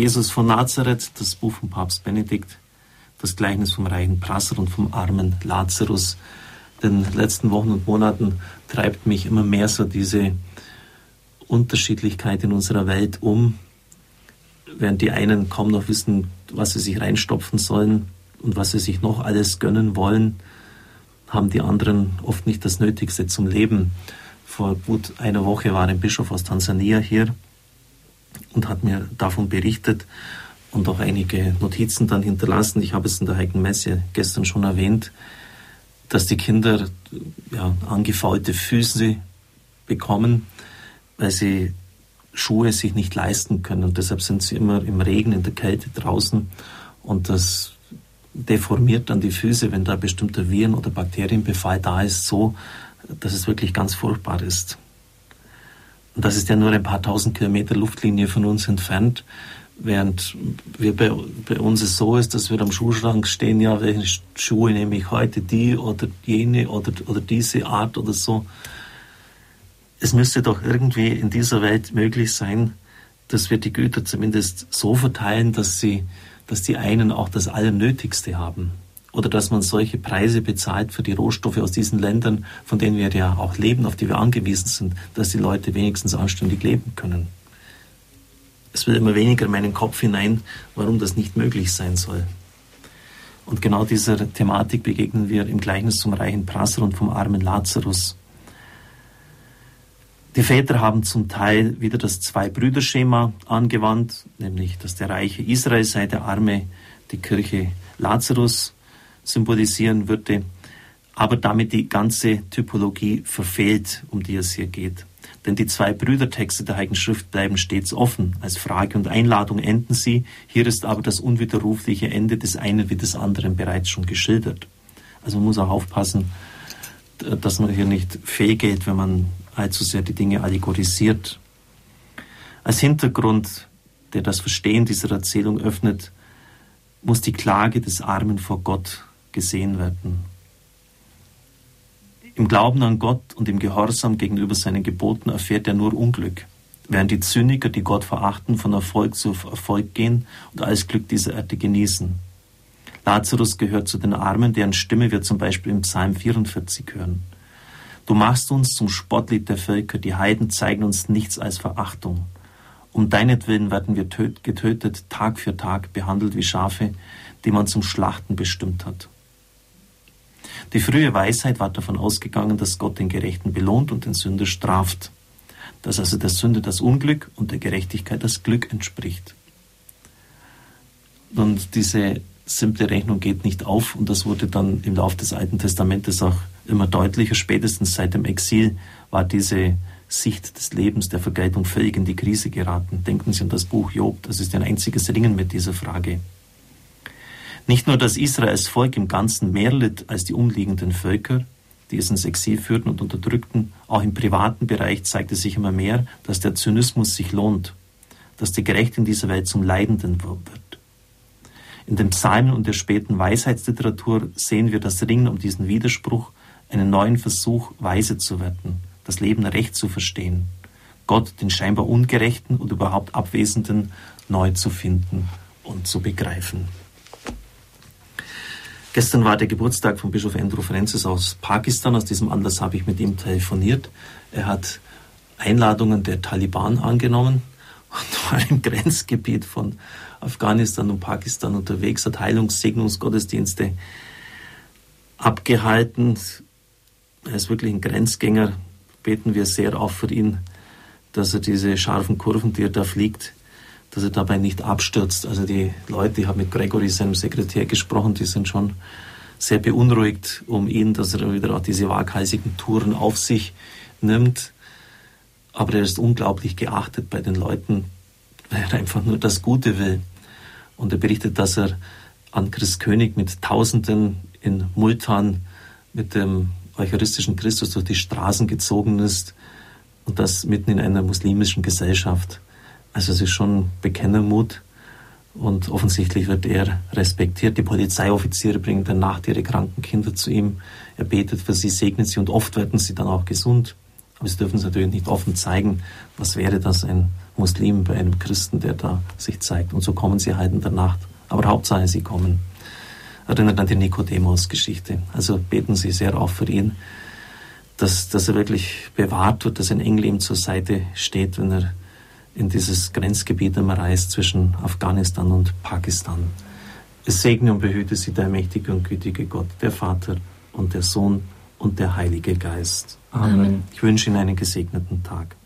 Jesus von Nazareth, das Buch von Papst Benedikt, das Gleichnis vom reichen Prasser und vom armen Lazarus. In den letzten Wochen und Monaten treibt mich immer mehr so diese Unterschiedlichkeit in unserer Welt um, während die einen kaum noch wissen, was sie sich reinstopfen sollen und was sie sich noch alles gönnen wollen, haben die anderen oft nicht das Nötigste zum Leben. Vor gut einer Woche war ein Bischof aus Tansania hier und hat mir davon berichtet und auch einige Notizen dann hinterlassen. Ich habe es in der Heiligen Messe gestern schon erwähnt, dass die Kinder ja, angefaulte Füße bekommen, weil sie Schuhe sich nicht leisten können. Und deshalb sind sie immer im Regen, in der Kälte draußen. Und das deformiert dann die Füße, wenn da bestimmter Viren- oder Bakterienbefall da ist, so, dass es wirklich ganz furchtbar ist. Und das ist ja nur ein paar tausend Kilometer Luftlinie von uns entfernt, während wir bei, bei uns es so ist, dass wir am Schuhschrank stehen, ja, welche Schuhe nehme ich heute, die oder jene oder, oder diese Art oder so. Es müsste doch irgendwie in dieser Welt möglich sein, dass wir die Güter zumindest so verteilen, dass sie, dass die einen auch das Allernötigste haben oder dass man solche Preise bezahlt für die Rohstoffe aus diesen Ländern, von denen wir ja auch leben, auf die wir angewiesen sind, dass die Leute wenigstens anständig leben können. Es will immer weniger in meinen Kopf hinein, warum das nicht möglich sein soll. Und genau dieser Thematik begegnen wir im Gleichnis zum reichen Prasser und vom armen Lazarus. Die Väter haben zum Teil wieder das Zwei-Brüder-Schema angewandt, nämlich dass der reiche Israel sei, der arme die Kirche Lazarus symbolisieren würde, aber damit die ganze Typologie verfehlt, um die es hier geht. Denn die zwei Brüdertexte der Heiligen Schrift bleiben stets offen. Als Frage und Einladung enden sie. Hier ist aber das unwiderrufliche Ende des einen wie des anderen bereits schon geschildert. Also man muss auch aufpassen, dass man hier nicht fehlgeht, wenn man allzu sehr die Dinge allegorisiert. Als Hintergrund, der das Verstehen dieser Erzählung öffnet, muss die Klage des Armen vor Gott gesehen werden. Im Glauben an Gott und im Gehorsam gegenüber seinen Geboten erfährt er nur Unglück, während die Zyniker, die Gott verachten, von Erfolg zu Erfolg gehen und alles Glück dieser Erde genießen. Lazarus gehört zu den Armen, deren Stimme wir zum Beispiel im Psalm 44 hören. Du machst uns zum Spottlied der Völker, die Heiden zeigen uns nichts als Verachtung. Um deinetwillen werden wir getötet, Tag für Tag, behandelt wie Schafe, die man zum Schlachten bestimmt hat. Die frühe Weisheit war davon ausgegangen, dass Gott den Gerechten belohnt und den Sünder straft, dass also der Sünde das Unglück und der Gerechtigkeit das Glück entspricht. Und diese simple Rechnung geht nicht auf und das wurde dann im Laufe des Alten Testamentes auch immer deutlicher. Spätestens seit dem Exil war diese Sicht des Lebens, der Vergeltung völlig in die Krise geraten. Denken Sie an das Buch Job, das ist ein einziges Ringen mit dieser Frage. Nicht nur, dass Israels Volk im Ganzen mehr litt als die umliegenden Völker, die es ins Exil führten und unterdrückten, auch im privaten Bereich zeigte sich immer mehr, dass der Zynismus sich lohnt, dass der Gerechte in dieser Welt zum Leidenden wird. In den Psalmen und der späten Weisheitsliteratur sehen wir das Ringen um diesen Widerspruch, einen neuen Versuch, weise zu werden, das Leben recht zu verstehen, Gott, den scheinbar Ungerechten und überhaupt Abwesenden, neu zu finden und zu begreifen. Gestern war der Geburtstag von Bischof Andrew Francis aus Pakistan. Aus diesem Anlass habe ich mit ihm telefoniert. Er hat Einladungen der Taliban angenommen und war im Grenzgebiet von Afghanistan und Pakistan unterwegs, hat Heilungssegnungsgottesdienste abgehalten. Er ist wirklich ein Grenzgänger. Beten wir sehr auf für ihn, dass er diese scharfen Kurven, die er da fliegt, dass er dabei nicht abstürzt. Also die Leute, ich habe mit Gregory, seinem Sekretär, gesprochen, die sind schon sehr beunruhigt um ihn, dass er wieder auch diese waghalsigen Touren auf sich nimmt. Aber er ist unglaublich geachtet bei den Leuten, weil er einfach nur das Gute will. Und er berichtet, dass er an Christ König mit Tausenden in Multan mit dem eucharistischen Christus durch die Straßen gezogen ist und das mitten in einer muslimischen Gesellschaft. Also es ist schon Bekennermut und offensichtlich wird er respektiert. Die Polizeioffiziere bringen dann Nacht ihre kranken Kinder zu ihm. Er betet für sie, segnet sie und oft werden sie dann auch gesund. Aber sie dürfen es natürlich nicht offen zeigen. Was wäre das? Ein Muslim, bei einem Christen, der da sich zeigt. Und so kommen sie halt in der Nacht. Aber Hauptsache, sie kommen. Erinnert an die Nikodemus-Geschichte. Also beten Sie sehr auch für ihn, dass, dass er wirklich bewahrt wird, dass ein Engel ihm zur Seite steht, wenn er in dieses Grenzgebiet immer reist zwischen Afghanistan und Pakistan. Es segne und behüte Sie der mächtige und gütige Gott, der Vater und der Sohn und der Heilige Geist. Amen. Ich wünsche Ihnen einen gesegneten Tag.